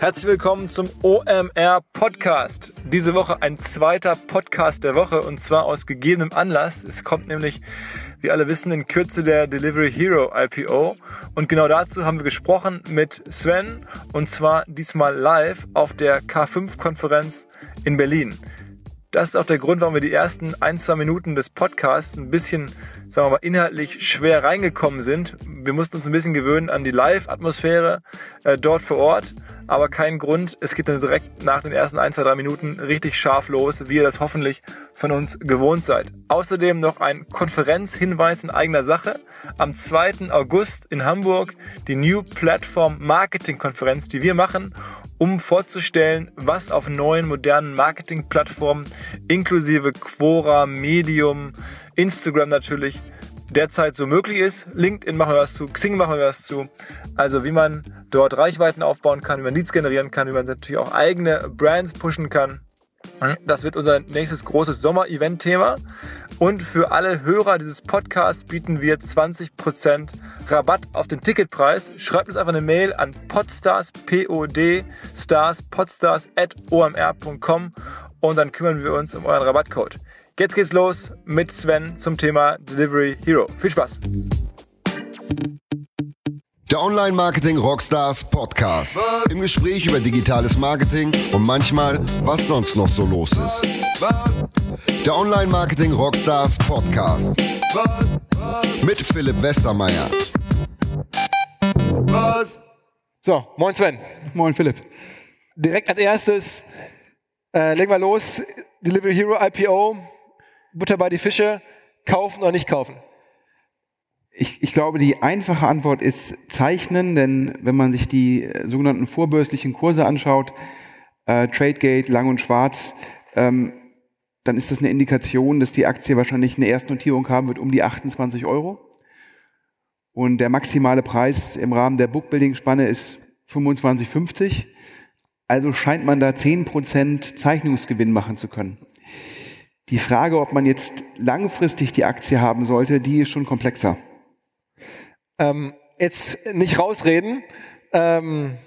Herzlich willkommen zum OMR Podcast. Diese Woche ein zweiter Podcast der Woche und zwar aus gegebenem Anlass. Es kommt nämlich, wie alle wissen, in Kürze der Delivery Hero IPO und genau dazu haben wir gesprochen mit Sven und zwar diesmal live auf der K5-Konferenz in Berlin. Das ist auch der Grund, warum wir die ersten ein, zwei Minuten des Podcasts ein bisschen, sagen wir mal, inhaltlich schwer reingekommen sind. Wir mussten uns ein bisschen gewöhnen an die Live-Atmosphäre äh, dort vor Ort aber kein Grund. Es geht dann direkt nach den ersten 1, 2, 3 Minuten richtig scharf los, wie ihr das hoffentlich von uns gewohnt seid. Außerdem noch ein Konferenzhinweis in eigener Sache. Am 2. August in Hamburg die New Platform Marketing Konferenz, die wir machen, um vorzustellen, was auf neuen modernen Marketing-Plattformen inklusive Quora, Medium, Instagram natürlich derzeit so möglich ist. LinkedIn machen wir was zu, Xing machen wir was zu. Also wie man dort Reichweiten aufbauen kann, wie man Leads generieren kann, wie man natürlich auch eigene Brands pushen kann. Das wird unser nächstes großes Sommer-Event-Thema. Und für alle Hörer dieses Podcasts bieten wir 20% Rabatt auf den Ticketpreis. Schreibt uns einfach eine Mail an podstars, P-O-D, stars, podstars at omr.com und dann kümmern wir uns um euren Rabattcode. Jetzt geht's los mit Sven zum Thema Delivery Hero. Viel Spaß! Der Online Marketing Rockstars Podcast. Im Gespräch über digitales Marketing und manchmal, was sonst noch so los ist. Der Online Marketing Rockstars Podcast. Mit Philipp Westermeier. So, moin Sven. Moin Philipp. Direkt als erstes äh, legen wir los. Delivery Hero IPO Butter bei die Fische, kaufen oder nicht kaufen? Ich, ich, glaube, die einfache Antwort ist zeichnen, denn wenn man sich die äh, sogenannten vorbörslichen Kurse anschaut, äh, Tradegate, Lang und Schwarz, ähm, dann ist das eine Indikation, dass die Aktie wahrscheinlich eine Erstnotierung haben wird um die 28 Euro. Und der maximale Preis im Rahmen der Bookbuilding-Spanne ist 25,50. Also scheint man da 10% Zeichnungsgewinn machen zu können. Die Frage, ob man jetzt langfristig die Aktie haben sollte, die ist schon komplexer. Ähm, jetzt nicht rausreden. Ähm,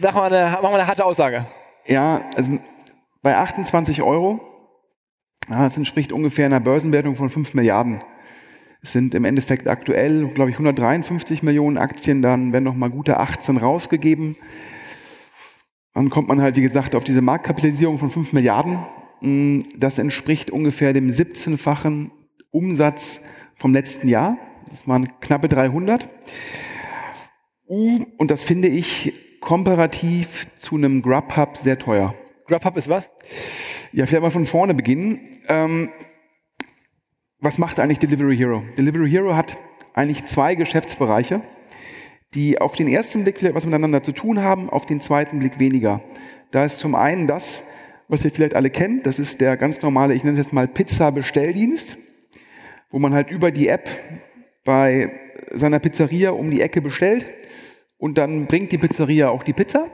mach mal, eine, mach mal eine harte Aussage. Ja, also bei 28 Euro, das entspricht ungefähr einer Börsenwertung von 5 Milliarden. Es sind im Endeffekt aktuell, glaube ich, 153 Millionen Aktien, dann werden noch mal gute 18 rausgegeben. Dann kommt man halt, wie gesagt, auf diese Marktkapitalisierung von 5 Milliarden. Mm, das entspricht ungefähr dem 17-fachen Umsatz vom letzten Jahr. Das waren knappe 300. Und das finde ich komparativ zu einem Grubhub sehr teuer. Grubhub ist was? Ja, vielleicht mal von vorne beginnen. Ähm, was macht eigentlich Delivery Hero? Delivery Hero hat eigentlich zwei Geschäftsbereiche die auf den ersten Blick vielleicht was miteinander zu tun haben, auf den zweiten Blick weniger. Da ist zum einen das, was ihr vielleicht alle kennt, das ist der ganz normale, ich nenne es jetzt mal Pizza-Bestelldienst, wo man halt über die App bei seiner Pizzeria um die Ecke bestellt und dann bringt die Pizzeria auch die Pizza.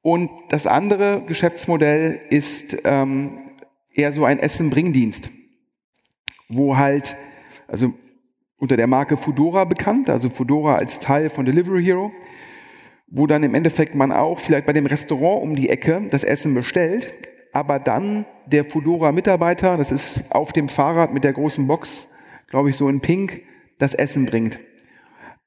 Und das andere Geschäftsmodell ist ähm, eher so ein Essen-Bringdienst, wo halt, also unter der Marke Fudora bekannt, also Fudora als Teil von Delivery Hero, wo dann im Endeffekt man auch vielleicht bei dem Restaurant um die Ecke das Essen bestellt, aber dann der Fudora-Mitarbeiter, das ist auf dem Fahrrad mit der großen Box, glaube ich so in Pink, das Essen bringt.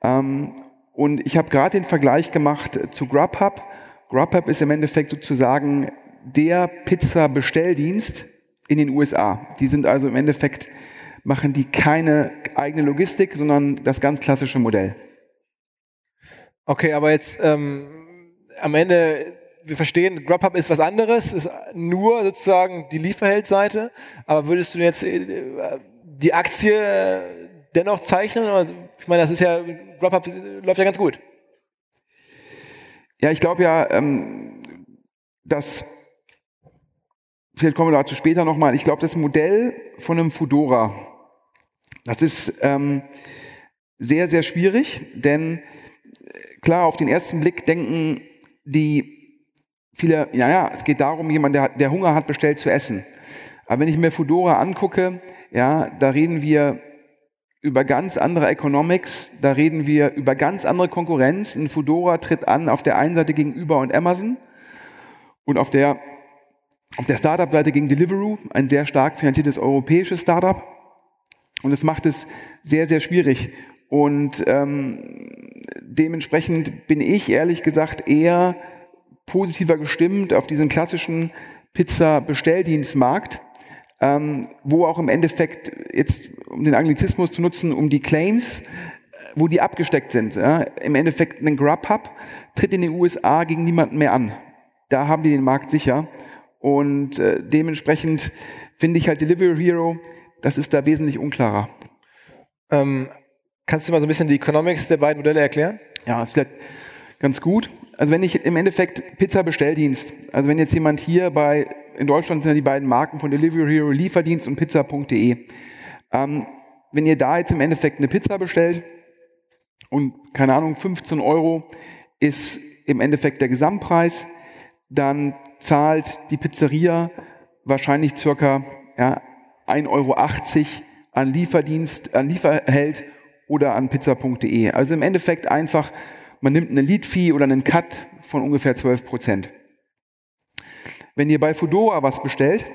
Ähm, und ich habe gerade den Vergleich gemacht zu Grubhub. Grubhub ist im Endeffekt sozusagen der Pizza-Bestelldienst in den USA. Die sind also im Endeffekt machen die keine eigene Logistik, sondern das ganz klassische Modell. Okay, aber jetzt ähm, am Ende, wir verstehen, Grubhub ist was anderes, ist nur sozusagen die Lieferheldseite, aber würdest du jetzt äh, die Aktie dennoch zeichnen? Also, ich meine, das ist ja, Grubhub läuft ja ganz gut. Ja, ich glaube ja, ähm, dass vielleicht kommen wir dazu später nochmal. Ich glaube, das Modell von einem Fudora, das ist ähm, sehr, sehr schwierig, denn äh, klar, auf den ersten Blick denken die viele, ja, ja, es geht darum, jemand, der, der Hunger hat, bestellt zu essen. Aber wenn ich mir Fudora angucke, ja, da reden wir über ganz andere Economics, da reden wir über ganz andere Konkurrenz. Ein Fedora tritt an auf der einen Seite gegenüber und Amazon und auf der, auf der Startup-Seite gegen Deliveroo, ein sehr stark finanziertes europäisches Startup. Und es macht es sehr, sehr schwierig. Und ähm, dementsprechend bin ich ehrlich gesagt eher positiver gestimmt auf diesen klassischen Pizza-Bestelldienstmarkt, ähm, wo auch im Endeffekt jetzt, um den Anglizismus zu nutzen, um die Claims, wo die abgesteckt sind. Ja, Im Endeffekt ein Grubhub tritt in den USA gegen niemanden mehr an. Da haben die den Markt sicher. Und äh, dementsprechend finde ich halt Delivery Hero, das ist da wesentlich unklarer. Ähm, kannst du mal so ein bisschen die Economics der beiden Modelle erklären? Ja, ist vielleicht ganz gut. Also wenn ich im Endeffekt Pizza-Bestelldienst, also wenn jetzt jemand hier bei, in Deutschland sind ja die beiden Marken von Delivery Hero, Lieferdienst und Pizza.de. Ähm, wenn ihr da jetzt im Endeffekt eine Pizza bestellt und keine Ahnung, 15 Euro ist im Endeffekt der Gesamtpreis, dann zahlt die Pizzeria wahrscheinlich circa ja, 1,80 Euro an Lieferdienst, an Lieferheld oder an pizza.de. Also im Endeffekt einfach man nimmt eine Lead-Fee oder einen Cut von ungefähr 12 Prozent. Wenn ihr bei Fudora was bestellt,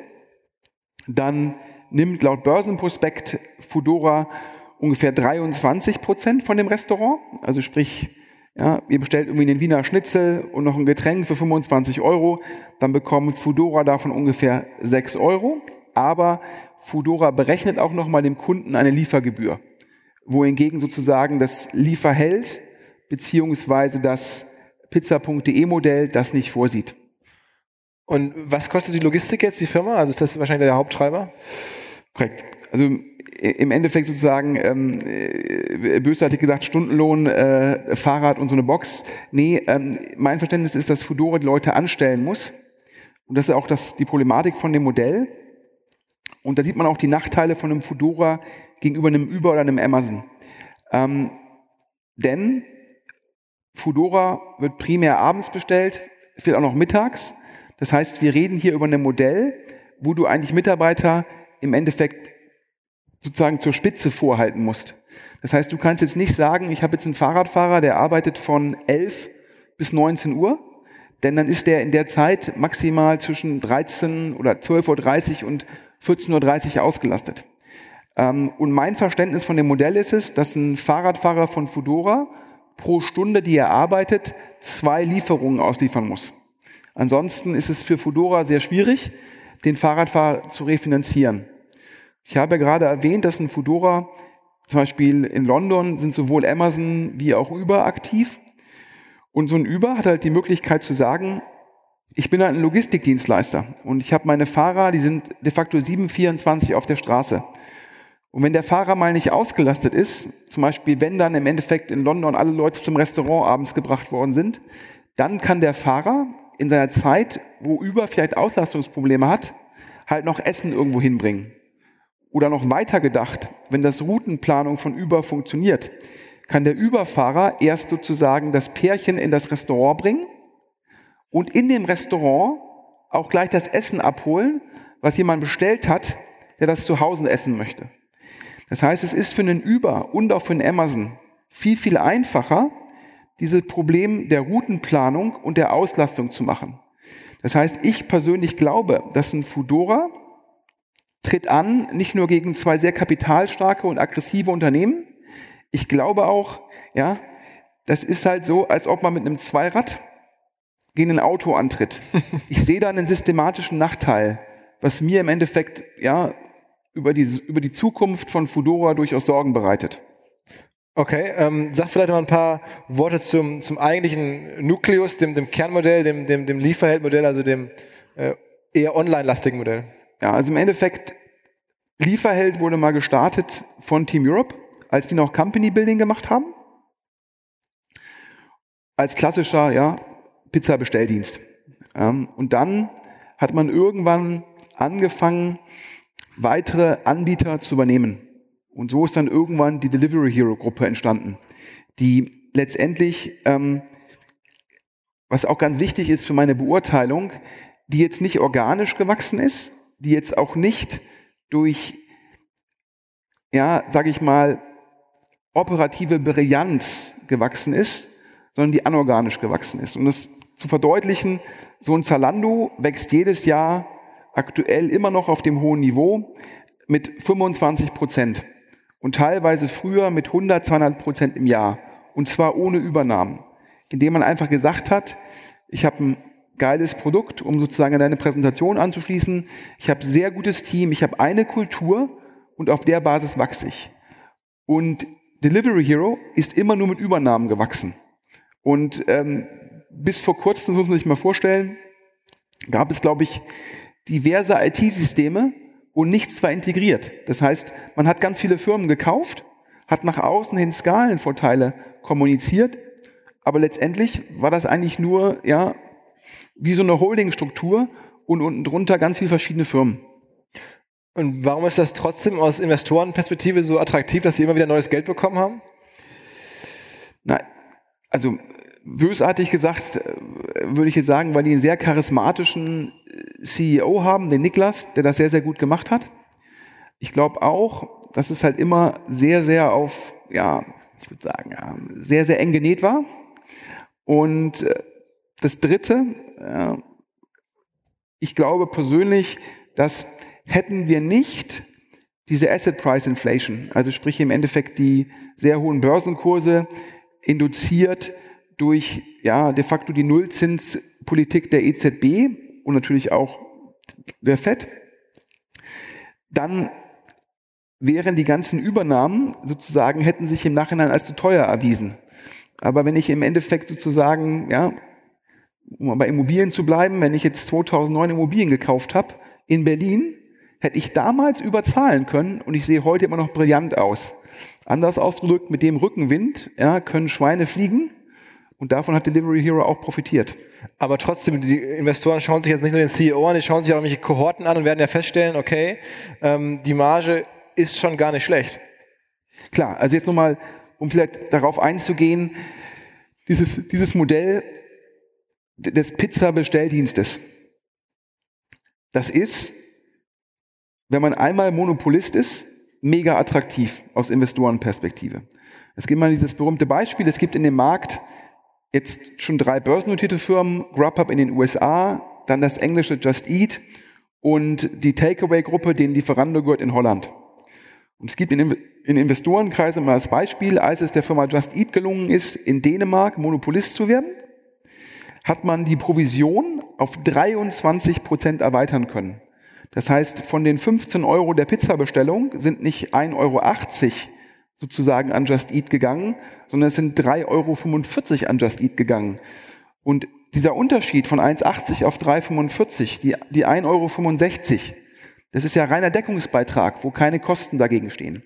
dann nimmt laut Börsenprospekt Fudora ungefähr 23 Prozent von dem Restaurant. Also sprich, ja, ihr bestellt irgendwie einen Wiener Schnitzel und noch ein Getränk für 25 Euro, dann bekommt Fudora davon ungefähr 6 Euro. Aber Fudora berechnet auch nochmal dem Kunden eine Liefergebühr, wohingegen sozusagen das Lieferheld beziehungsweise das pizza.de Modell das nicht vorsieht. Und was kostet die Logistik jetzt, die Firma? Also ist das wahrscheinlich der Haupttreiber? Korrekt. Also im Endeffekt sozusagen, ähm, äh, bösartig gesagt, Stundenlohn, äh, Fahrrad und so eine Box. Nee, ähm, mein Verständnis ist, dass Fudora die Leute anstellen muss. Und das ist auch das, die Problematik von dem Modell. Und da sieht man auch die Nachteile von einem Fudora gegenüber einem Uber oder einem Amazon. Ähm, denn Fudora wird primär abends bestellt, vielleicht auch noch mittags. Das heißt, wir reden hier über ein Modell, wo du eigentlich Mitarbeiter im Endeffekt sozusagen zur Spitze vorhalten musst. Das heißt, du kannst jetzt nicht sagen, ich habe jetzt einen Fahrradfahrer, der arbeitet von 11 bis 19 Uhr, denn dann ist der in der Zeit maximal zwischen 13 oder 12.30 Uhr und 14.30 Uhr ausgelastet. Ähm, und mein Verständnis von dem Modell ist es, dass ein Fahrradfahrer von Fudora pro Stunde, die er arbeitet, zwei Lieferungen ausliefern muss. Ansonsten ist es für Fudora sehr schwierig, den Fahrradfahrer zu refinanzieren. Ich habe gerade erwähnt, dass ein Fudora, zum Beispiel in London, sind sowohl Amazon wie auch Uber aktiv. Und so ein Uber hat halt die Möglichkeit zu sagen, ich bin halt ein Logistikdienstleister und ich habe meine Fahrer, die sind de facto 724 auf der Straße. Und wenn der Fahrer mal nicht ausgelastet ist, zum Beispiel wenn dann im Endeffekt in London alle Leute zum Restaurant abends gebracht worden sind, dann kann der Fahrer in seiner Zeit, wo über vielleicht Auslastungsprobleme hat, halt noch Essen irgendwo hinbringen. Oder noch weiter gedacht, wenn das Routenplanung von Uber funktioniert, kann der Überfahrer erst sozusagen das Pärchen in das Restaurant bringen und in dem Restaurant auch gleich das Essen abholen, was jemand bestellt hat, der das zu Hause essen möchte. Das heißt, es ist für einen Uber und auch für einen Amazon viel, viel einfacher, dieses Problem der Routenplanung und der Auslastung zu machen. Das heißt, ich persönlich glaube, dass ein Fudora tritt an, nicht nur gegen zwei sehr kapitalstarke und aggressive Unternehmen. Ich glaube auch, ja, das ist halt so, als ob man mit einem Zweirad gegen ein Auto antritt. Ich sehe da einen systematischen Nachteil, was mir im Endeffekt, ja, über die, über die Zukunft von Fudora durchaus Sorgen bereitet. Okay, ähm, sag vielleicht noch ein paar Worte zum, zum eigentlichen Nukleus, dem, dem Kernmodell, dem, dem, dem Lieferheldmodell, also dem äh, eher online-lastigen Modell. Ja, also im Endeffekt, Lieferheld wurde mal gestartet von Team Europe, als die noch Company Building gemacht haben. Als klassischer ja, Pizza-Bestelldienst. Ähm, und dann hat man irgendwann angefangen, weitere Anbieter zu übernehmen. Und so ist dann irgendwann die Delivery Hero Gruppe entstanden, die letztendlich, ähm, was auch ganz wichtig ist für meine Beurteilung, die jetzt nicht organisch gewachsen ist, die jetzt auch nicht durch, ja, sage ich mal, operative Brillanz gewachsen ist, sondern die anorganisch gewachsen ist. Um das zu verdeutlichen, so ein Zalando wächst jedes Jahr aktuell immer noch auf dem hohen Niveau mit 25 Prozent und teilweise früher mit 100, 200 Prozent im Jahr und zwar ohne Übernahmen, indem man einfach gesagt hat, ich habe ein geiles Produkt, um sozusagen an deine Präsentation anzuschließen, ich habe sehr gutes Team, ich habe eine Kultur und auf der Basis wachse ich. Und Delivery Hero ist immer nur mit Übernahmen gewachsen. Und ähm, bis vor kurzem, das muss man sich mal vorstellen, gab es, glaube ich, diverse IT-Systeme und nichts war integriert. Das heißt, man hat ganz viele Firmen gekauft, hat nach außen hin Skalenvorteile kommuniziert, aber letztendlich war das eigentlich nur, ja, wie so eine Holdingstruktur und unten drunter ganz viele verschiedene Firmen. Und warum ist das trotzdem aus Investorenperspektive so attraktiv, dass sie immer wieder neues Geld bekommen haben? Na, also bösartig gesagt, äh, würde ich jetzt sagen, weil die einen sehr charismatischen äh, CEO haben, den Niklas, der das sehr, sehr gut gemacht hat. Ich glaube auch, dass es halt immer sehr, sehr auf, ja, ich würde sagen, ja, sehr, sehr eng genäht war. Und äh, das Dritte, ich glaube persönlich, dass hätten wir nicht diese Asset Price Inflation, also sprich im Endeffekt die sehr hohen Börsenkurse induziert durch ja de facto die Nullzinspolitik der EZB und natürlich auch der Fed, dann wären die ganzen Übernahmen sozusagen hätten sich im Nachhinein als zu teuer erwiesen. Aber wenn ich im Endeffekt sozusagen, ja, um bei Immobilien zu bleiben, wenn ich jetzt 2009 Immobilien gekauft habe in Berlin, hätte ich damals überzahlen können und ich sehe heute immer noch brillant aus. Anders ausgedrückt, mit dem Rückenwind ja, können Schweine fliegen und davon hat Delivery Hero auch profitiert. Aber trotzdem, die Investoren schauen sich jetzt nicht nur den CEO an, die schauen sich auch irgendwelche Kohorten an und werden ja feststellen, okay, ähm, die Marge ist schon gar nicht schlecht. Klar, also jetzt nochmal, um vielleicht darauf einzugehen, dieses, dieses Modell des Pizza-Bestelldienstes. Das ist, wenn man einmal Monopolist ist, mega attraktiv aus Investorenperspektive. Es gibt mal dieses berühmte Beispiel, es gibt in dem Markt jetzt schon drei börsennotierte Firmen, Grubhub in den USA, dann das englische Just Eat und die Takeaway-Gruppe, denen Lieferando gehört in Holland. Und es gibt in, in Investorenkreisen mal das Beispiel, als es der Firma Just Eat gelungen ist, in Dänemark Monopolist zu werden, hat man die Provision auf 23 Prozent erweitern können. Das heißt, von den 15 Euro der Pizzabestellung sind nicht 1,80 Euro sozusagen an Just Eat gegangen, sondern es sind 3,45 Euro an Just Eat gegangen. Und dieser Unterschied von 1,80 auf 3,45, die, die 1,65 Euro, das ist ja reiner Deckungsbeitrag, wo keine Kosten dagegen stehen.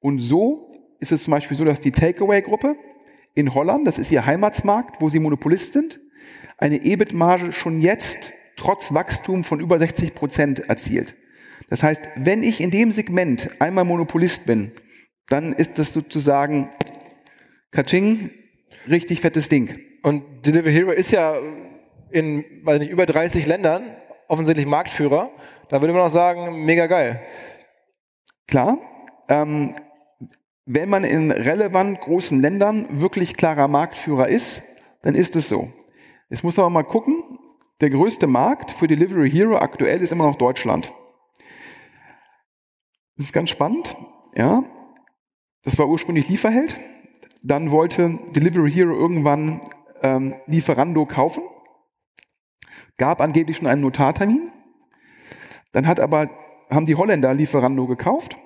Und so ist es zum Beispiel so, dass die Takeaway-Gruppe in Holland, das ist ihr Heimatsmarkt, wo sie Monopolist sind, eine EBIT-Marge schon jetzt trotz Wachstum von über 60 Prozent erzielt. Das heißt, wenn ich in dem Segment einmal Monopolist bin, dann ist das sozusagen Kaching, richtig fettes Ding. Und Delivery Hero ist ja in, weiß nicht, über 30 Ländern offensichtlich Marktführer. Da würde man auch sagen, mega geil. Klar. Ähm, wenn man in relevant großen Ländern wirklich klarer Marktführer ist, dann ist es so. Jetzt muss man aber mal gucken, der größte Markt für Delivery Hero aktuell ist immer noch Deutschland. Das ist ganz spannend. Ja, das war ursprünglich Lieferheld. Dann wollte Delivery Hero irgendwann ähm, Lieferando kaufen. Gab angeblich schon einen Notartermin. Dann hat aber, haben die Holländer Lieferando gekauft.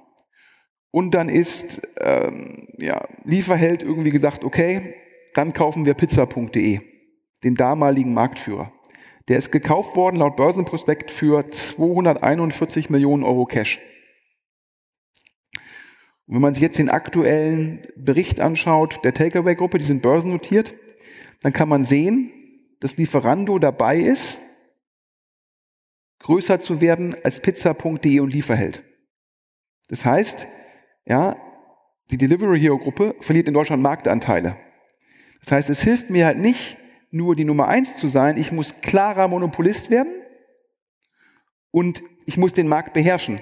Und dann ist ähm, ja, Lieferheld irgendwie gesagt, okay, dann kaufen wir pizza.de, den damaligen Marktführer. Der ist gekauft worden laut Börsenprospekt für 241 Millionen Euro Cash. Und wenn man sich jetzt den aktuellen Bericht anschaut der Takeaway-Gruppe, die sind börsennotiert, dann kann man sehen, dass Lieferando dabei ist, größer zu werden als pizza.de und Lieferheld. Das heißt, ja, die Delivery Hero Gruppe verliert in Deutschland Marktanteile. Das heißt, es hilft mir halt nicht, nur die Nummer eins zu sein. Ich muss klarer Monopolist werden und ich muss den Markt beherrschen.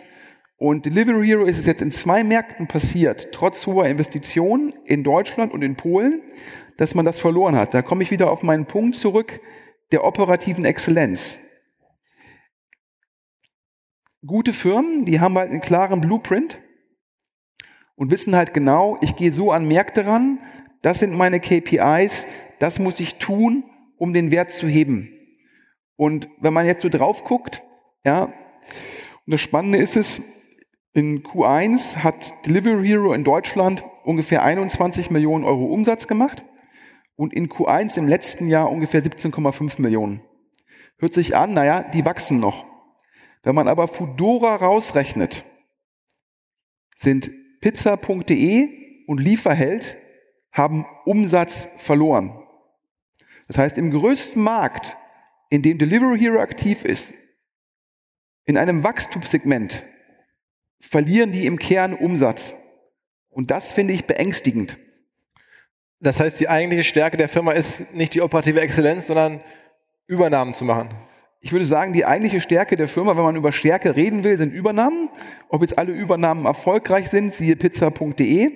Und Delivery Hero ist es jetzt in zwei Märkten passiert, trotz hoher Investitionen in Deutschland und in Polen, dass man das verloren hat. Da komme ich wieder auf meinen Punkt zurück der operativen Exzellenz. Gute Firmen, die haben halt einen klaren Blueprint und wissen halt genau, ich gehe so an Märkte ran, das sind meine KPIs, das muss ich tun, um den Wert zu heben. Und wenn man jetzt so drauf guckt, ja, und das Spannende ist es, in Q1 hat Delivery Hero in Deutschland ungefähr 21 Millionen Euro Umsatz gemacht und in Q1 im letzten Jahr ungefähr 17,5 Millionen. Hört sich an, naja, die wachsen noch. Wenn man aber Fudora rausrechnet, sind pizza.de und Lieferheld haben Umsatz verloren. Das heißt, im größten Markt, in dem Delivery Hero aktiv ist, in einem Wachstumssegment, verlieren die im Kern Umsatz. Und das finde ich beängstigend. Das heißt, die eigentliche Stärke der Firma ist nicht die operative Exzellenz, sondern Übernahmen zu machen. Ich würde sagen, die eigentliche Stärke der Firma, wenn man über Stärke reden will, sind Übernahmen. Ob jetzt alle Übernahmen erfolgreich sind, siehe pizza.de.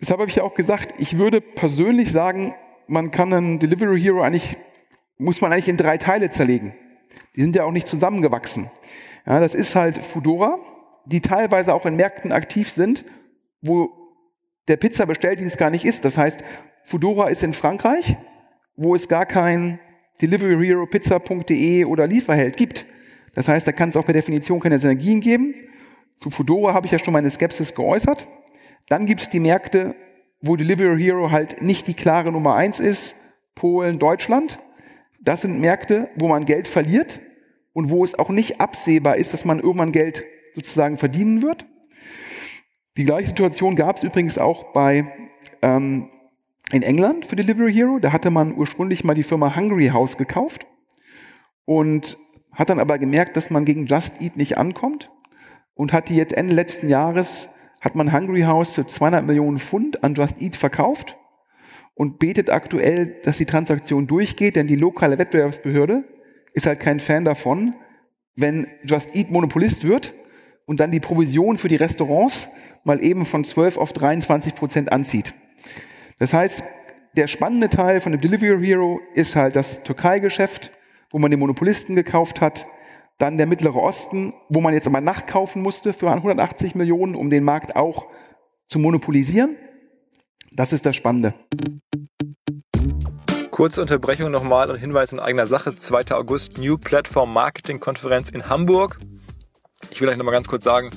Deshalb habe ich ja auch gesagt, ich würde persönlich sagen, man kann einen Delivery Hero eigentlich, muss man eigentlich in drei Teile zerlegen. Die sind ja auch nicht zusammengewachsen. Ja, das ist halt Fudora, die teilweise auch in Märkten aktiv sind, wo der Pizza-Bestelldienst gar nicht ist. Das heißt, Fudora ist in Frankreich, wo es gar kein Delivery Hero, Pizza.de oder Lieferheld gibt. Das heißt, da kann es auch per Definition keine Synergien geben. Zu Fudora habe ich ja schon meine Skepsis geäußert. Dann gibt es die Märkte, wo Delivery Hero halt nicht die klare Nummer eins ist, Polen, Deutschland. Das sind Märkte, wo man Geld verliert und wo es auch nicht absehbar ist, dass man irgendwann Geld sozusagen verdienen wird. Die gleiche Situation gab es übrigens auch bei ähm, in England für Delivery Hero. Da hatte man ursprünglich mal die Firma Hungry House gekauft und hat dann aber gemerkt, dass man gegen Just Eat nicht ankommt und hat die jetzt Ende letzten Jahres hat man Hungry House für 200 Millionen Pfund an Just Eat verkauft und betet aktuell, dass die Transaktion durchgeht, denn die lokale Wettbewerbsbehörde ist halt kein Fan davon, wenn Just Eat Monopolist wird und dann die Provision für die Restaurants mal eben von 12 auf 23 Prozent anzieht. Das heißt, der spannende Teil von dem Delivery Hero ist halt das Türkei-Geschäft, wo man den Monopolisten gekauft hat, dann der Mittlere Osten, wo man jetzt aber nachkaufen musste für 180 Millionen, um den Markt auch zu monopolisieren. Das ist das Spannende. Kurze Unterbrechung nochmal und Hinweis in eigener Sache. 2. August New Platform Marketing Konferenz in Hamburg. Ich will euch nochmal ganz kurz sagen,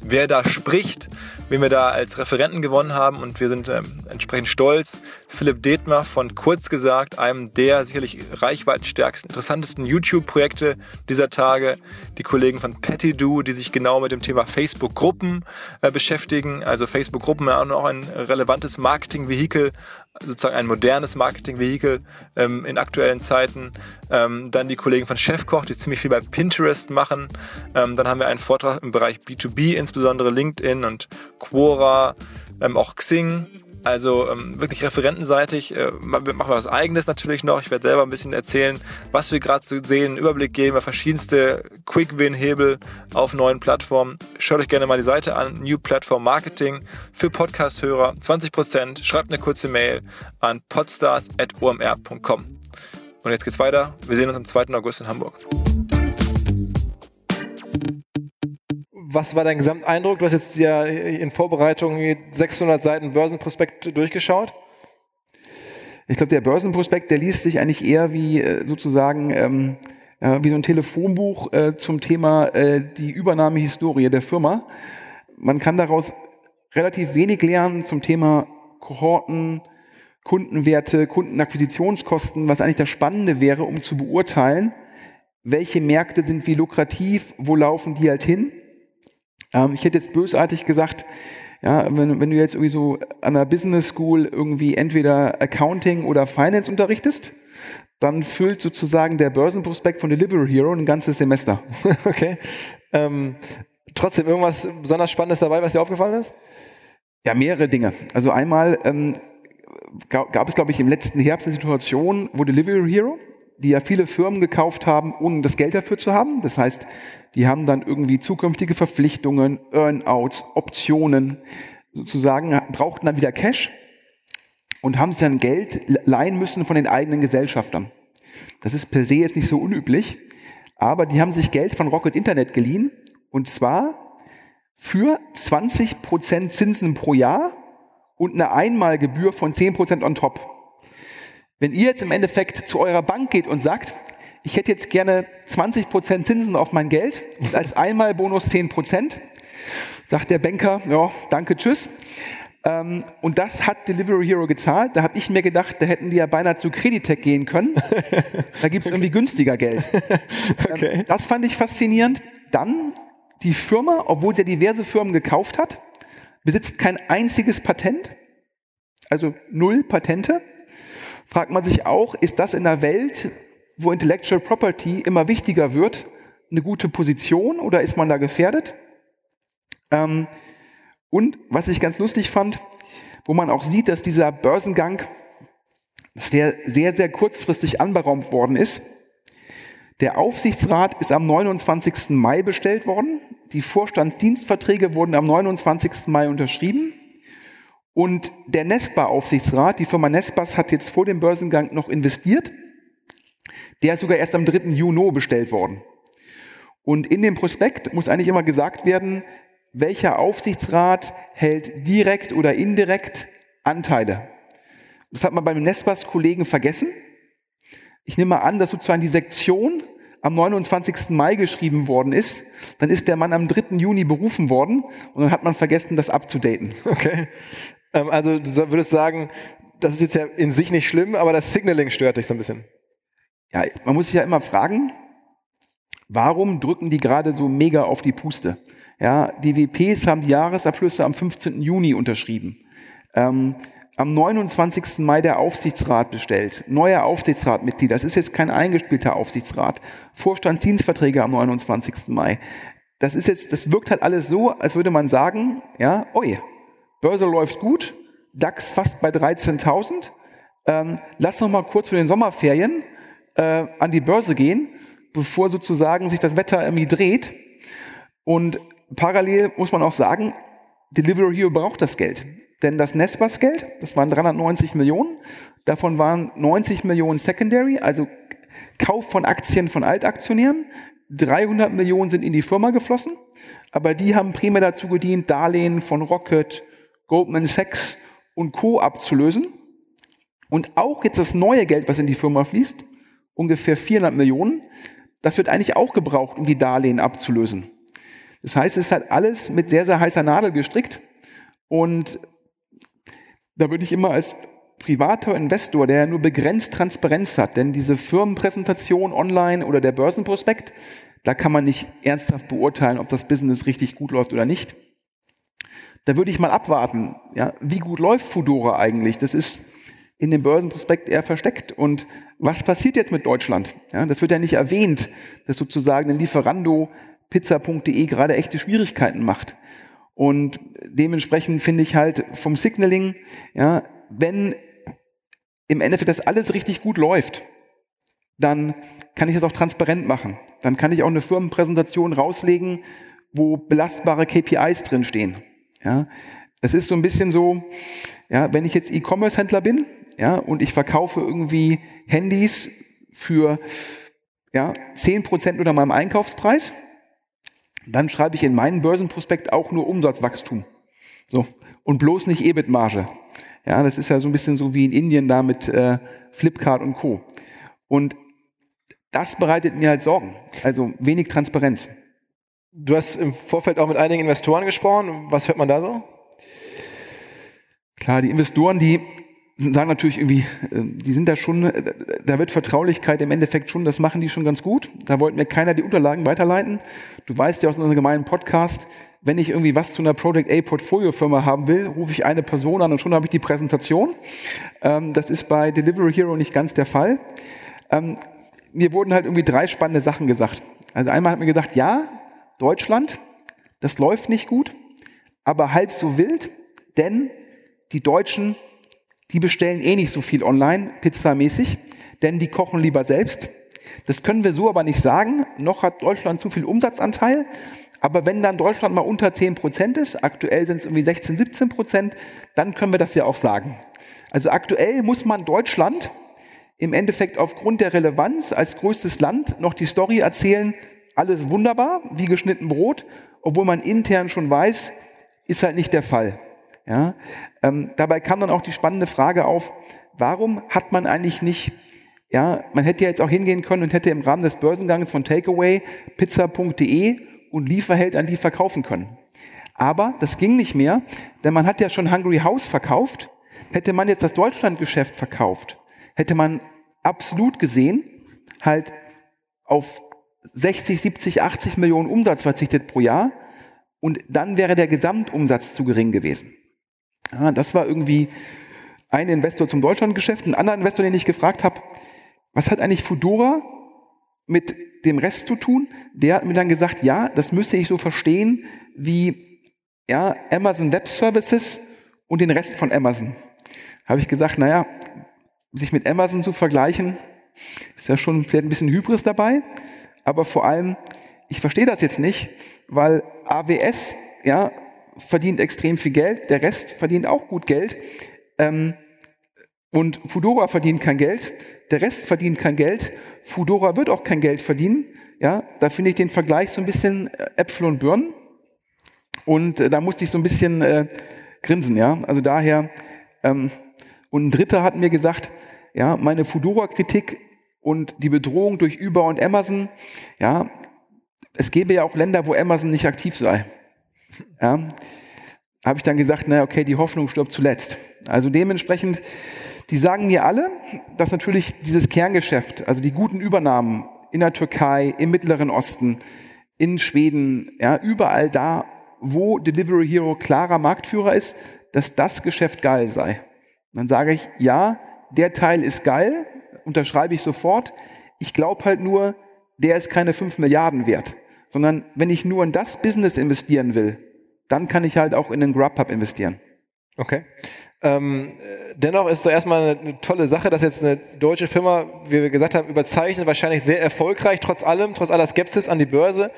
wer da spricht, wen wir da als Referenten gewonnen haben und wir sind ähm, entsprechend stolz. Philipp Detmer von Kurz gesagt, einem der sicherlich reichweitenstärksten, interessantesten YouTube-Projekte dieser Tage. Die Kollegen von PettyDo, die sich genau mit dem Thema Facebook-Gruppen äh, beschäftigen. Also Facebook-Gruppen ja auch noch ein relevantes Marketing-Vehikel, sozusagen ein modernes Marketing-Vehikel ähm, in aktuellen Zeiten. Ähm, dann die Kollegen von Chefkoch, die ziemlich viel bei Pinterest machen. Ähm, dann haben wir einen Vortrag im Bereich B2B, insbesondere LinkedIn und Quora, ähm, auch Xing. Also ähm, wirklich referentenseitig. Äh, machen wir was Eigenes natürlich noch. Ich werde selber ein bisschen erzählen, was wir gerade so sehen, einen Überblick geben über verschiedenste Quick-Win-Hebel auf neuen Plattformen. Schaut euch gerne mal die Seite an. New Platform Marketing für Podcast-Hörer. 20%. Schreibt eine kurze Mail an podstars.omr.com. Und jetzt geht's weiter. Wir sehen uns am 2. August in Hamburg. Was war dein Gesamteindruck? Du hast jetzt ja in Vorbereitung 600 Seiten Börsenprospekt durchgeschaut. Ich glaube, der Börsenprospekt, der liest sich eigentlich eher wie äh, sozusagen ähm, äh, wie so ein Telefonbuch äh, zum Thema äh, die Übernahmehistorie der Firma. Man kann daraus relativ wenig lernen zum Thema Kohorten, Kundenwerte, Kundenakquisitionskosten, was eigentlich das Spannende wäre, um zu beurteilen, welche Märkte sind wie lukrativ, wo laufen die halt hin ähm, ich hätte jetzt bösartig gesagt, ja, wenn, wenn du jetzt irgendwie so an der Business School irgendwie entweder Accounting oder Finance unterrichtest, dann füllt sozusagen der Börsenprospekt von Delivery Hero ein ganzes Semester. okay. Ähm, trotzdem irgendwas besonders Spannendes dabei, was dir aufgefallen ist? Ja, mehrere Dinge. Also einmal ähm, gab, gab es, glaube ich, im letzten Herbst eine Situation, wo Delivery Hero die ja viele Firmen gekauft haben, ohne das Geld dafür zu haben. Das heißt, die haben dann irgendwie zukünftige Verpflichtungen, Earnouts, Optionen, sozusagen brauchten dann wieder Cash und haben sich dann Geld leihen müssen von den eigenen Gesellschaftern. Das ist per se jetzt nicht so unüblich, aber die haben sich Geld von Rocket Internet geliehen und zwar für 20 Prozent Zinsen pro Jahr und eine Einmalgebühr von 10 Prozent on top. Wenn ihr jetzt im Endeffekt zu eurer Bank geht und sagt, ich hätte jetzt gerne 20 Prozent Zinsen auf mein Geld und als Einmalbonus 10 Prozent, sagt der Banker, ja, danke, tschüss. Ähm, und das hat Delivery Hero gezahlt. Da habe ich mir gedacht, da hätten die ja beinahe zu Creditec gehen können. Da gibt es irgendwie günstiger Geld. okay. Ähm, das fand ich faszinierend. Dann die Firma, obwohl sie diverse Firmen gekauft hat, besitzt kein einziges Patent, also null Patente. Fragt man sich auch, ist das in einer Welt, wo Intellectual Property immer wichtiger wird, eine gute Position oder ist man da gefährdet? Ähm, und was ich ganz lustig fand, wo man auch sieht, dass dieser Börsengang sehr, sehr, sehr kurzfristig anberaumt worden ist. Der Aufsichtsrat ist am 29. Mai bestellt worden. Die Vorstandsdienstverträge wurden am 29. Mai unterschrieben. Und der Nespa-Aufsichtsrat, die Firma Nespas hat jetzt vor dem Börsengang noch investiert. Der ist sogar erst am 3. Juni bestellt worden. Und in dem Prospekt muss eigentlich immer gesagt werden, welcher Aufsichtsrat hält direkt oder indirekt Anteile. Das hat man beim Nespas-Kollegen vergessen. Ich nehme mal an, dass sozusagen die Sektion am 29. Mai geschrieben worden ist. Dann ist der Mann am 3. Juni berufen worden und dann hat man vergessen, das abzudaten. Okay. Ähm, also du würdest sagen, das ist jetzt ja in sich nicht schlimm, aber das Signaling stört dich so ein bisschen. Ja, man muss sich ja immer fragen, warum drücken die gerade so mega auf die Puste? Ja, die WPs haben die Jahresabschlüsse am 15. Juni unterschrieben. Ähm, am 29. Mai der Aufsichtsrat bestellt. Neuer Aufsichtsratmitglied. Das ist jetzt kein eingespielter Aufsichtsrat. Vorstandsdienstverträge am 29. Mai. Das ist jetzt, das wirkt halt alles so, als würde man sagen, ja, oi, Börse läuft gut, DAX fast bei 13.000. Ähm, lass noch mal kurz für den Sommerferien äh, an die Börse gehen, bevor sozusagen sich das Wetter irgendwie dreht. Und parallel muss man auch sagen, Delivery Hero braucht das Geld. Denn das Nespas Geld, das waren 390 Millionen, davon waren 90 Millionen Secondary, also Kauf von Aktien von Altaktionären. 300 Millionen sind in die Firma geflossen, aber die haben primär dazu gedient, Darlehen von Rocket, Goldman Sachs und Co. abzulösen. Und auch jetzt das neue Geld, was in die Firma fließt, ungefähr 400 Millionen, das wird eigentlich auch gebraucht, um die Darlehen abzulösen. Das heißt, es ist halt alles mit sehr, sehr heißer Nadel gestrickt. Und da würde ich immer als privater Investor, der nur begrenzt Transparenz hat, denn diese Firmenpräsentation online oder der Börsenprospekt, da kann man nicht ernsthaft beurteilen, ob das Business richtig gut läuft oder nicht. Da würde ich mal abwarten, ja, wie gut läuft Fudora eigentlich? Das ist in dem Börsenprospekt eher versteckt. Und was passiert jetzt mit Deutschland? Ja, das wird ja nicht erwähnt, dass sozusagen ein Lieferando pizza.de gerade echte Schwierigkeiten macht. Und dementsprechend finde ich halt vom Signaling, ja, wenn im Endeffekt das alles richtig gut läuft, dann kann ich das auch transparent machen. Dann kann ich auch eine Firmenpräsentation rauslegen, wo belastbare KPIs drinstehen. Ja, es ist so ein bisschen so, ja, wenn ich jetzt E-Commerce-Händler bin, ja, und ich verkaufe irgendwie Handys für ja, 10% unter meinem Einkaufspreis, dann schreibe ich in meinen Börsenprospekt auch nur Umsatzwachstum. So. Und bloß nicht EBIT-Marge. Ja, das ist ja so ein bisschen so wie in Indien da mit äh, Flipkart und Co. Und das bereitet mir halt Sorgen. Also wenig Transparenz. Du hast im Vorfeld auch mit einigen Investoren gesprochen. Was hört man da so? Klar, die Investoren, die sagen natürlich irgendwie, äh, die sind da schon, äh, da wird Vertraulichkeit im Endeffekt schon, das machen die schon ganz gut. Da wollte mir keiner die Unterlagen weiterleiten. Du weißt ja aus unserem gemeinen Podcast, wenn ich irgendwie was zu einer Project A Portfolio Firma haben will, rufe ich eine Person an und schon habe ich die Präsentation. Ähm, das ist bei Delivery Hero nicht ganz der Fall. Ähm, mir wurden halt irgendwie drei spannende Sachen gesagt. Also einmal hat mir gedacht, ja, Deutschland, das läuft nicht gut, aber halb so wild, denn die Deutschen die bestellen eh nicht so viel online, pizzamäßig. denn die kochen lieber selbst. Das können wir so aber nicht sagen. Noch hat Deutschland zu viel Umsatzanteil. Aber wenn dann Deutschland mal unter 10 Prozent ist, aktuell sind es irgendwie 16, 17 Prozent, dann können wir das ja auch sagen. Also aktuell muss man Deutschland im Endeffekt aufgrund der Relevanz als größtes Land noch die Story erzählen, alles wunderbar, wie geschnitten Brot, obwohl man intern schon weiß, ist halt nicht der Fall. Ja? Ähm, dabei kam dann auch die spannende Frage auf, warum hat man eigentlich nicht, ja, man hätte ja jetzt auch hingehen können und hätte im Rahmen des Börsengangs von Takeaway pizza.de und Lieferheld an die verkaufen können. Aber das ging nicht mehr, denn man hat ja schon Hungry House verkauft. Hätte man jetzt das Deutschlandgeschäft verkauft, hätte man absolut gesehen halt auf 60, 70, 80 Millionen Umsatz verzichtet pro Jahr und dann wäre der Gesamtumsatz zu gering gewesen. Ja, das war irgendwie ein Investor zum Deutschlandgeschäft. Ein anderer Investor, den ich gefragt habe, was hat eigentlich Fudora mit dem Rest zu tun? Der hat mir dann gesagt, ja, das müsste ich so verstehen wie ja, Amazon Web Services und den Rest von Amazon. Habe ich gesagt, naja, sich mit Amazon zu vergleichen, ist ja schon vielleicht ein bisschen Hybris dabei, aber vor allem, ich verstehe das jetzt nicht, weil AWS, ja, verdient extrem viel Geld, der Rest verdient auch gut Geld. Ähm, und Fudora verdient kein Geld, der Rest verdient kein Geld, Fudora wird auch kein Geld verdienen. Ja, da finde ich den Vergleich so ein bisschen äh, Äpfel und Birnen. Und äh, da musste ich so ein bisschen äh, grinsen, ja. Also daher, ähm, und ein Dritter hat mir gesagt, ja, meine Fudora-Kritik und die Bedrohung durch Uber und Amazon, ja, es gäbe ja auch Länder, wo Amazon nicht aktiv sei. Ja, habe ich dann gesagt, na okay, die Hoffnung stirbt zuletzt. Also dementsprechend, die sagen mir alle, dass natürlich dieses Kerngeschäft, also die guten Übernahmen in der Türkei, im Mittleren Osten, in Schweden, ja, überall da, wo Delivery Hero klarer Marktführer ist, dass das Geschäft geil sei. dann sage ich, ja, der Teil ist geil, unterschreibe ich sofort. Ich glaube halt nur, der ist keine 5 Milliarden wert sondern wenn ich nur in das Business investieren will, dann kann ich halt auch in den Grubhub investieren. Okay. Ähm, dennoch ist es so erstmal eine, eine, tolle Sache, dass jetzt eine deutsche Firma, wie wir gesagt haben, überzeichnet, wahrscheinlich sehr erfolgreich, trotz allem, trotz aller Skepsis an die Börse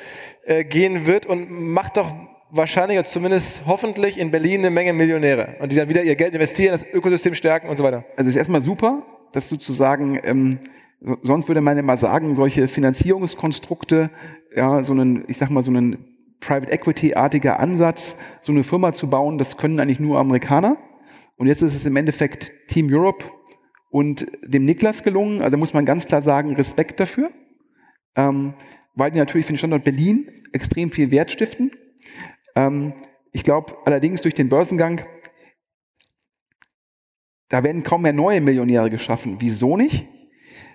äh, gehen wird und macht doch wahrscheinlich oder zumindest hoffentlich in Berlin eine Menge Millionäre und die dann wieder ihr Geld investieren, das Ökosystem stärken und so weiter. Also ist erstmal super, dass sozusagen ähm, Sonst würde man immer sagen, solche Finanzierungskonstrukte, ja, so einen, ich sag mal, so einen Private Equity-artiger Ansatz, so eine Firma zu bauen, das können eigentlich nur Amerikaner. Und jetzt ist es im Endeffekt Team Europe und dem Niklas gelungen. Also muss man ganz klar sagen, Respekt dafür. Ähm, weil die natürlich für den Standort Berlin extrem viel Wert stiften. Ähm, ich glaube allerdings durch den Börsengang, da werden kaum mehr neue Millionäre geschaffen. Wieso nicht?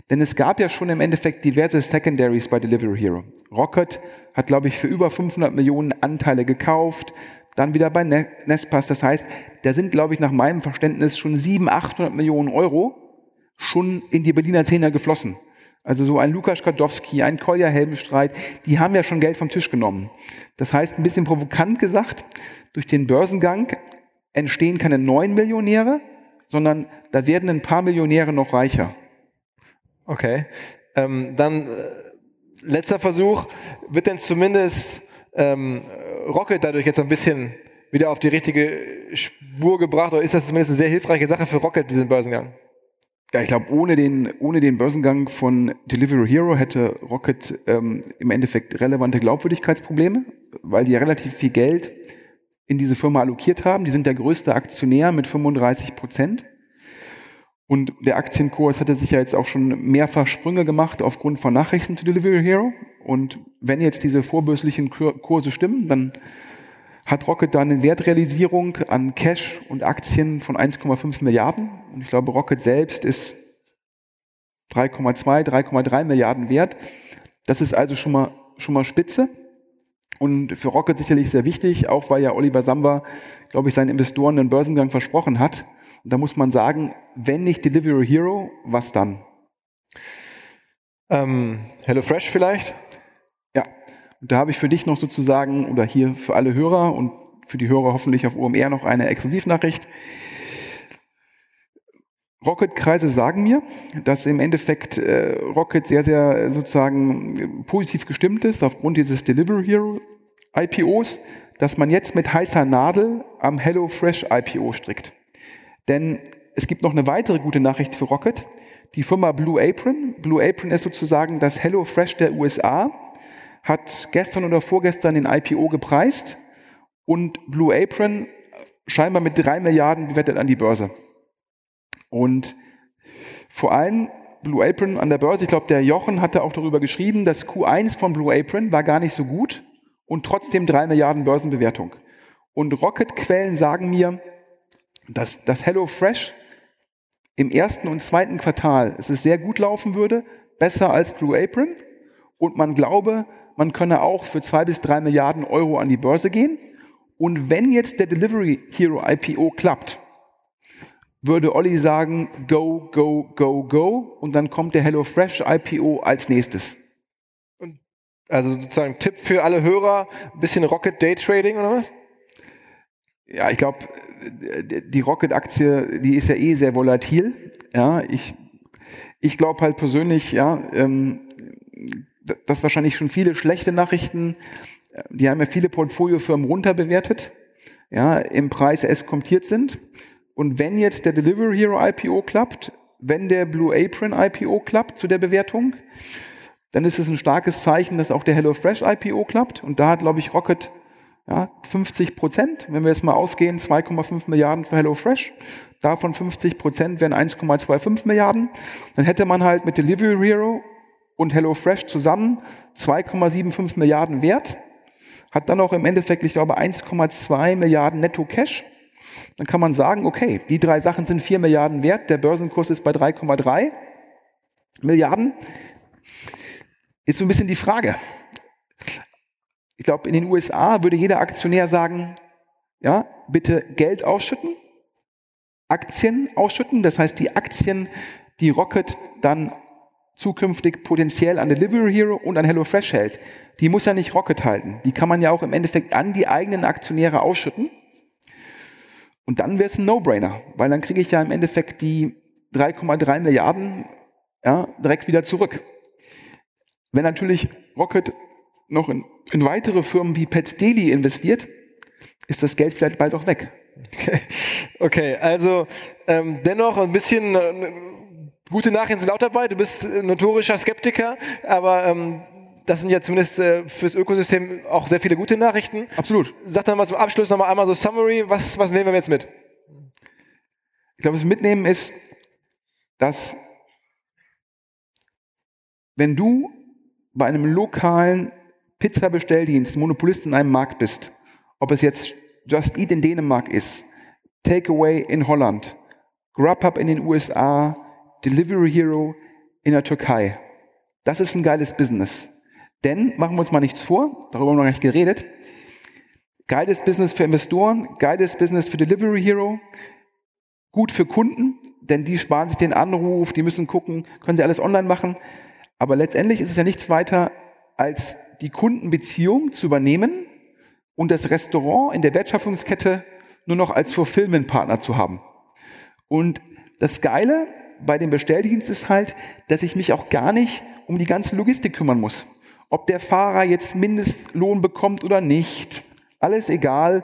Denn es gab ja schon im Endeffekt diverse Secondaries bei Delivery Hero. Rocket hat, glaube ich, für über 500 Millionen Anteile gekauft, dann wieder bei ne-, Nespas. Das heißt, da sind, glaube ich, nach meinem Verständnis schon 700, 800 Millionen Euro schon in die Berliner Zehner geflossen. Also so ein Lukas Kadowski, ein Kolja Helmstreit, die haben ja schon Geld vom Tisch genommen. Das heißt, ein bisschen provokant gesagt, durch den Börsengang entstehen keine neuen Millionäre, sondern da werden ein paar Millionäre noch reicher. Okay. Ähm, dann äh, letzter Versuch. Wird denn zumindest ähm, Rocket dadurch jetzt ein bisschen wieder auf die richtige Spur gebracht oder ist das zumindest eine sehr hilfreiche Sache für Rocket, diesen Börsengang? Ja, ich glaube, ohne den, ohne den Börsengang von Delivery Hero hätte Rocket ähm, im Endeffekt relevante Glaubwürdigkeitsprobleme, weil die relativ viel Geld in diese Firma allokiert haben. Die sind der größte Aktionär mit 35 Prozent. Und der Aktienkurs hatte sich ja jetzt auch schon mehrfach Sprünge gemacht aufgrund von Nachrichten zu Delivery Hero. Und wenn jetzt diese vorbörslichen Kurse stimmen, dann hat Rocket da eine Wertrealisierung an Cash und Aktien von 1,5 Milliarden. Und ich glaube, Rocket selbst ist 3,2, 3,3 Milliarden wert. Das ist also schon mal, schon mal spitze. Und für Rocket sicherlich sehr wichtig, auch weil ja Oliver Samba, glaube ich, seinen Investoren einen Börsengang versprochen hat. Und da muss man sagen, wenn nicht Delivery Hero, was dann? Ähm, HelloFresh vielleicht? Ja, und da habe ich für dich noch sozusagen, oder hier für alle Hörer und für die Hörer hoffentlich auf OMR noch eine Exklusivnachricht. Rocket-Kreise sagen mir, dass im Endeffekt äh, Rocket sehr, sehr sozusagen positiv gestimmt ist aufgrund dieses Delivery Hero IPOs, dass man jetzt mit heißer Nadel am HelloFresh IPO strickt. Denn es gibt noch eine weitere gute Nachricht für Rocket. Die Firma Blue Apron, Blue Apron ist sozusagen das HelloFresh der USA, hat gestern oder vorgestern den IPO gepreist und Blue Apron scheinbar mit drei Milliarden bewertet an die Börse. Und vor allem Blue Apron an der Börse, ich glaube, der Jochen hatte auch darüber geschrieben, das Q1 von Blue Apron war gar nicht so gut und trotzdem drei Milliarden Börsenbewertung. Und Rocket-Quellen sagen mir, dass das HelloFresh im ersten und zweiten Quartal es sehr gut laufen würde, besser als Blue Apron. Und man glaube, man könne auch für zwei bis drei Milliarden Euro an die Börse gehen. Und wenn jetzt der Delivery Hero IPO klappt, würde Olli sagen, go, go, go, go. Und dann kommt der HelloFresh IPO als nächstes. Also sozusagen Tipp für alle Hörer, ein bisschen Rocket Day Trading oder was? Ja, ich glaube, die Rocket-Aktie, die ist ja eh sehr volatil. Ja, ich, ich glaube halt persönlich, ja, ähm, dass wahrscheinlich schon viele schlechte Nachrichten, die haben ja viele Portfoliofirmen runterbewertet, ja, im Preis eskontiert sind. Und wenn jetzt der Delivery Hero IPO klappt, wenn der Blue Apron IPO klappt zu der Bewertung, dann ist es ein starkes Zeichen, dass auch der HelloFresh IPO klappt. Und da hat, glaube ich, Rocket ja, 50 Prozent. Wenn wir jetzt mal ausgehen, 2,5 Milliarden für HelloFresh, davon 50 Prozent wären 1,25 Milliarden. Dann hätte man halt mit Delivery Hero und HelloFresh zusammen 2,75 Milliarden Wert. Hat dann auch im Endeffekt, ich glaube, 1,2 Milliarden Netto Cash dann kann man sagen, okay, die drei Sachen sind vier Milliarden wert, der Börsenkurs ist bei 3,3 Milliarden. Ist so ein bisschen die Frage. Ich glaube, in den USA würde jeder Aktionär sagen, ja, bitte Geld ausschütten, Aktien ausschütten, das heißt die Aktien, die Rocket dann zukünftig potenziell an Delivery Hero und an HelloFresh hält, die muss ja nicht Rocket halten. Die kann man ja auch im Endeffekt an die eigenen Aktionäre ausschütten. Und dann wäre es ein No-Brainer, weil dann kriege ich ja im Endeffekt die 3,3 Milliarden ja, direkt wieder zurück. Wenn natürlich Rocket noch in, in weitere Firmen wie Pet Daily investiert, ist das Geld vielleicht bald auch weg. Okay, okay also ähm, dennoch ein bisschen äh, gute Nachrichten sind auch dabei. Du bist notorischer Skeptiker, aber ähm, das sind ja zumindest äh, fürs Ökosystem auch sehr viele gute Nachrichten. Absolut. Sag dann mal zum Abschluss nochmal einmal so Summary. Was, was nehmen wir jetzt mit? Ich glaube, was mitnehmen ist, dass wenn du bei einem lokalen Pizza-Bestelldienst Monopolist in einem Markt bist, ob es jetzt Just Eat in Dänemark ist, Takeaway in Holland, Grubhub in den USA, Delivery Hero in der Türkei. Das ist ein geiles Business. Denn, machen wir uns mal nichts vor, darüber haben wir noch nicht geredet, geiles Business für Investoren, geiles Business für Delivery Hero, gut für Kunden, denn die sparen sich den Anruf, die müssen gucken, können sie alles online machen. Aber letztendlich ist es ja nichts weiter, als die Kundenbeziehung zu übernehmen und das Restaurant in der Wertschöpfungskette nur noch als Fulfillment-Partner zu haben. Und das Geile bei dem Bestelldienst ist halt, dass ich mich auch gar nicht um die ganze Logistik kümmern muss. Ob der Fahrer jetzt Mindestlohn bekommt oder nicht, alles egal,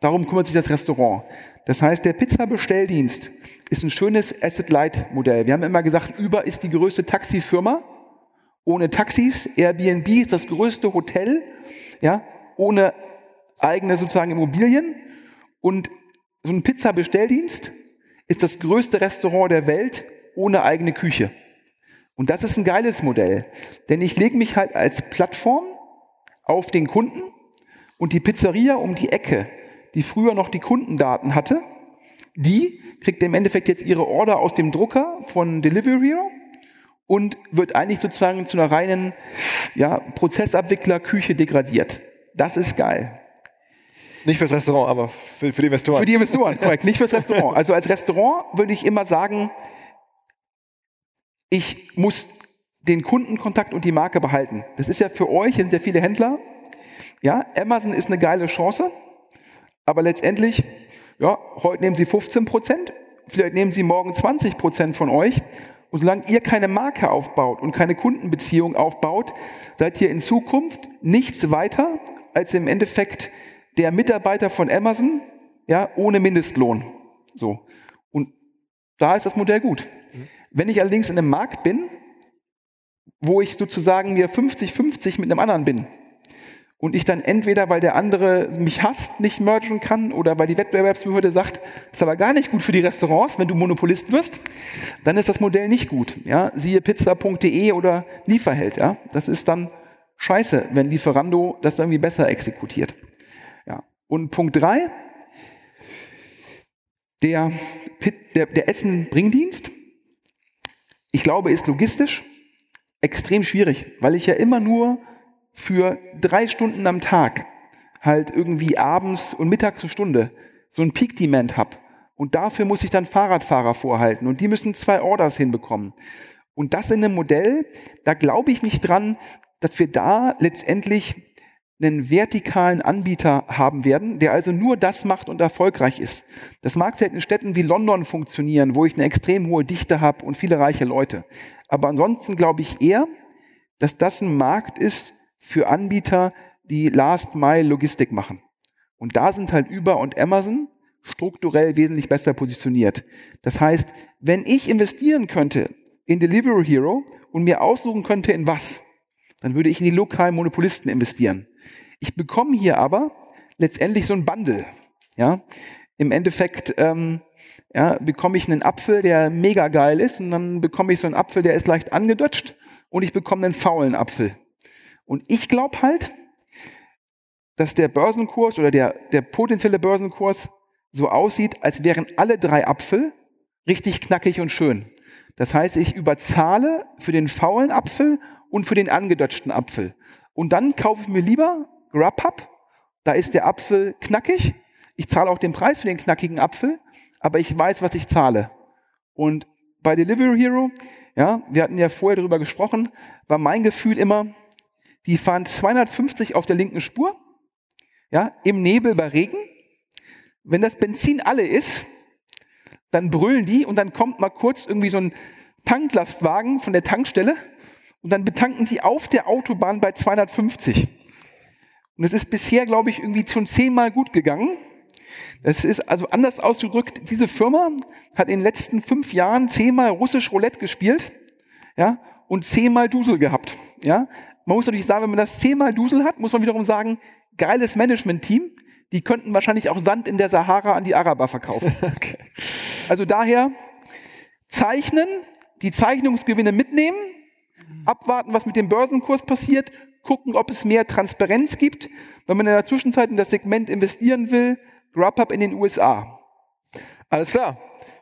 darum kümmert sich das Restaurant. Das heißt, der Pizza-Bestelldienst ist ein schönes Asset-Light-Modell. Wir haben immer gesagt, Uber ist die größte Taxifirma ohne Taxis. Airbnb ist das größte Hotel, ja, ohne eigene sozusagen Immobilien. Und so ein Pizza-Bestelldienst ist das größte Restaurant der Welt ohne eigene Küche. Und das ist ein geiles Modell, denn ich lege mich halt als Plattform auf den Kunden und die Pizzeria um die Ecke, die früher noch die Kundendaten hatte, die kriegt im Endeffekt jetzt ihre Order aus dem Drucker von Delivery und wird eigentlich sozusagen zu einer reinen ja, Prozessabwickler-Küche degradiert. Das ist geil. Nicht fürs Restaurant, aber für, für die Investoren. Für die Investoren, korrekt. Nicht fürs Restaurant. Also als Restaurant würde ich immer sagen, ich muss den Kundenkontakt und die Marke behalten. Das ist ja für euch, sind ja viele Händler. Ja, Amazon ist eine geile Chance, aber letztendlich, ja, heute nehmen sie 15 Prozent vielleicht nehmen sie morgen 20 Prozent von euch. Und solange ihr keine Marke aufbaut und keine Kundenbeziehung aufbaut, seid ihr in Zukunft nichts weiter als im Endeffekt der Mitarbeiter von Amazon, ja, ohne Mindestlohn. So. Und da ist das Modell gut. Wenn ich allerdings in einem Markt bin, wo ich sozusagen mir 50-50 mit einem anderen bin, und ich dann entweder, weil der andere mich hasst, nicht mergen kann oder weil die Wettbewerbsbehörde sagt, ist aber gar nicht gut für die Restaurants, wenn du Monopolist wirst, dann ist das Modell nicht gut. Ja, siehe pizza.de oder Lieferheld. Ja, das ist dann scheiße, wenn Lieferando das irgendwie besser exekutiert. Ja. Und Punkt drei, der, der, der Essen-Bringdienst, ich glaube, ist logistisch extrem schwierig, weil ich ja immer nur für drei Stunden am Tag halt irgendwie abends und mittags eine Stunde so ein Peak Demand habe. Und dafür muss ich dann Fahrradfahrer vorhalten. Und die müssen zwei Orders hinbekommen. Und das in einem Modell, da glaube ich nicht dran, dass wir da letztendlich einen vertikalen Anbieter haben werden, der also nur das macht und erfolgreich ist. Das mag vielleicht in Städten wie London funktionieren, wo ich eine extrem hohe Dichte habe und viele reiche Leute. Aber ansonsten glaube ich eher, dass das ein Markt ist, für Anbieter, die Last Mile Logistik machen. Und da sind halt Uber und Amazon strukturell wesentlich besser positioniert. Das heißt, wenn ich investieren könnte in Delivery Hero und mir aussuchen könnte in was, dann würde ich in die lokalen Monopolisten investieren. Ich bekomme hier aber letztendlich so ein Bundle. Ja, im Endeffekt ähm, ja, bekomme ich einen Apfel, der mega geil ist, und dann bekomme ich so einen Apfel, der ist leicht angedutscht, und ich bekomme einen faulen Apfel. Und ich glaube halt, dass der Börsenkurs oder der, der potenzielle Börsenkurs so aussieht, als wären alle drei Apfel richtig knackig und schön. Das heißt, ich überzahle für den faulen Apfel und für den angedutschten Apfel. Und dann kaufe ich mir lieber Grubhub. Da ist der Apfel knackig. Ich zahle auch den Preis für den knackigen Apfel, aber ich weiß, was ich zahle. Und bei Delivery Hero, ja, wir hatten ja vorher darüber gesprochen, war mein Gefühl immer, die fahren 250 auf der linken Spur, ja, im Nebel bei Regen. Wenn das Benzin alle ist, dann brüllen die und dann kommt mal kurz irgendwie so ein Tanklastwagen von der Tankstelle und dann betanken die auf der Autobahn bei 250. Und es ist bisher, glaube ich, irgendwie schon zehnmal gut gegangen. Das ist also anders ausgedrückt, diese Firma hat in den letzten fünf Jahren zehnmal russisch Roulette gespielt, ja, und zehnmal Dusel gehabt, ja. Man muss natürlich sagen, wenn man das zehnmal Dusel hat, muss man wiederum sagen, geiles Management-Team. Die könnten wahrscheinlich auch Sand in der Sahara an die Araber verkaufen. Okay. Also daher zeichnen, die Zeichnungsgewinne mitnehmen, abwarten, was mit dem Börsenkurs passiert, gucken, ob es mehr Transparenz gibt. Wenn man in der Zwischenzeit in das Segment investieren will, Grubhub in den USA. Alles klar.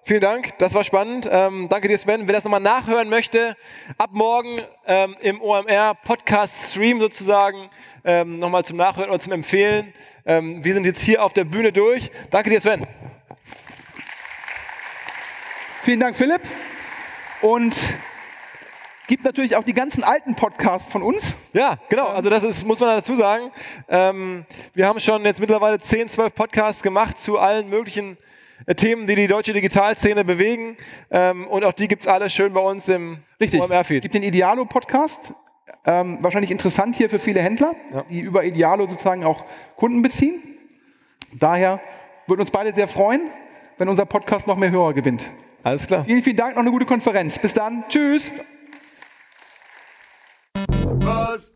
Vielen Dank, das war spannend. Ähm, danke dir, Sven. Wer das nochmal nachhören möchte, ab morgen ähm, im OMR Podcast Stream sozusagen ähm, nochmal zum Nachhören oder zum Empfehlen. Ähm, wir sind jetzt hier auf der Bühne durch. Danke dir, Sven. Vielen Dank, Philipp. Und gibt natürlich auch die ganzen alten Podcasts von uns. Ja, genau. Also das ist, muss man dazu sagen. Ähm, wir haben schon jetzt mittlerweile 10, 12 Podcasts gemacht zu allen möglichen äh, Themen, die die deutsche Digitalszene bewegen. Ähm, und auch die gibt's alle schön bei uns im Richtig. OMR-Feed. gibt den Idealo-Podcast. Ähm, wahrscheinlich interessant hier für viele Händler, ja. die über Idealo sozusagen auch Kunden beziehen. Daher würden uns beide sehr freuen, wenn unser Podcast noch mehr Hörer gewinnt. Alles klar. Vielen, vielen Dank. Noch eine gute Konferenz. Bis dann. Tschüss. buzz.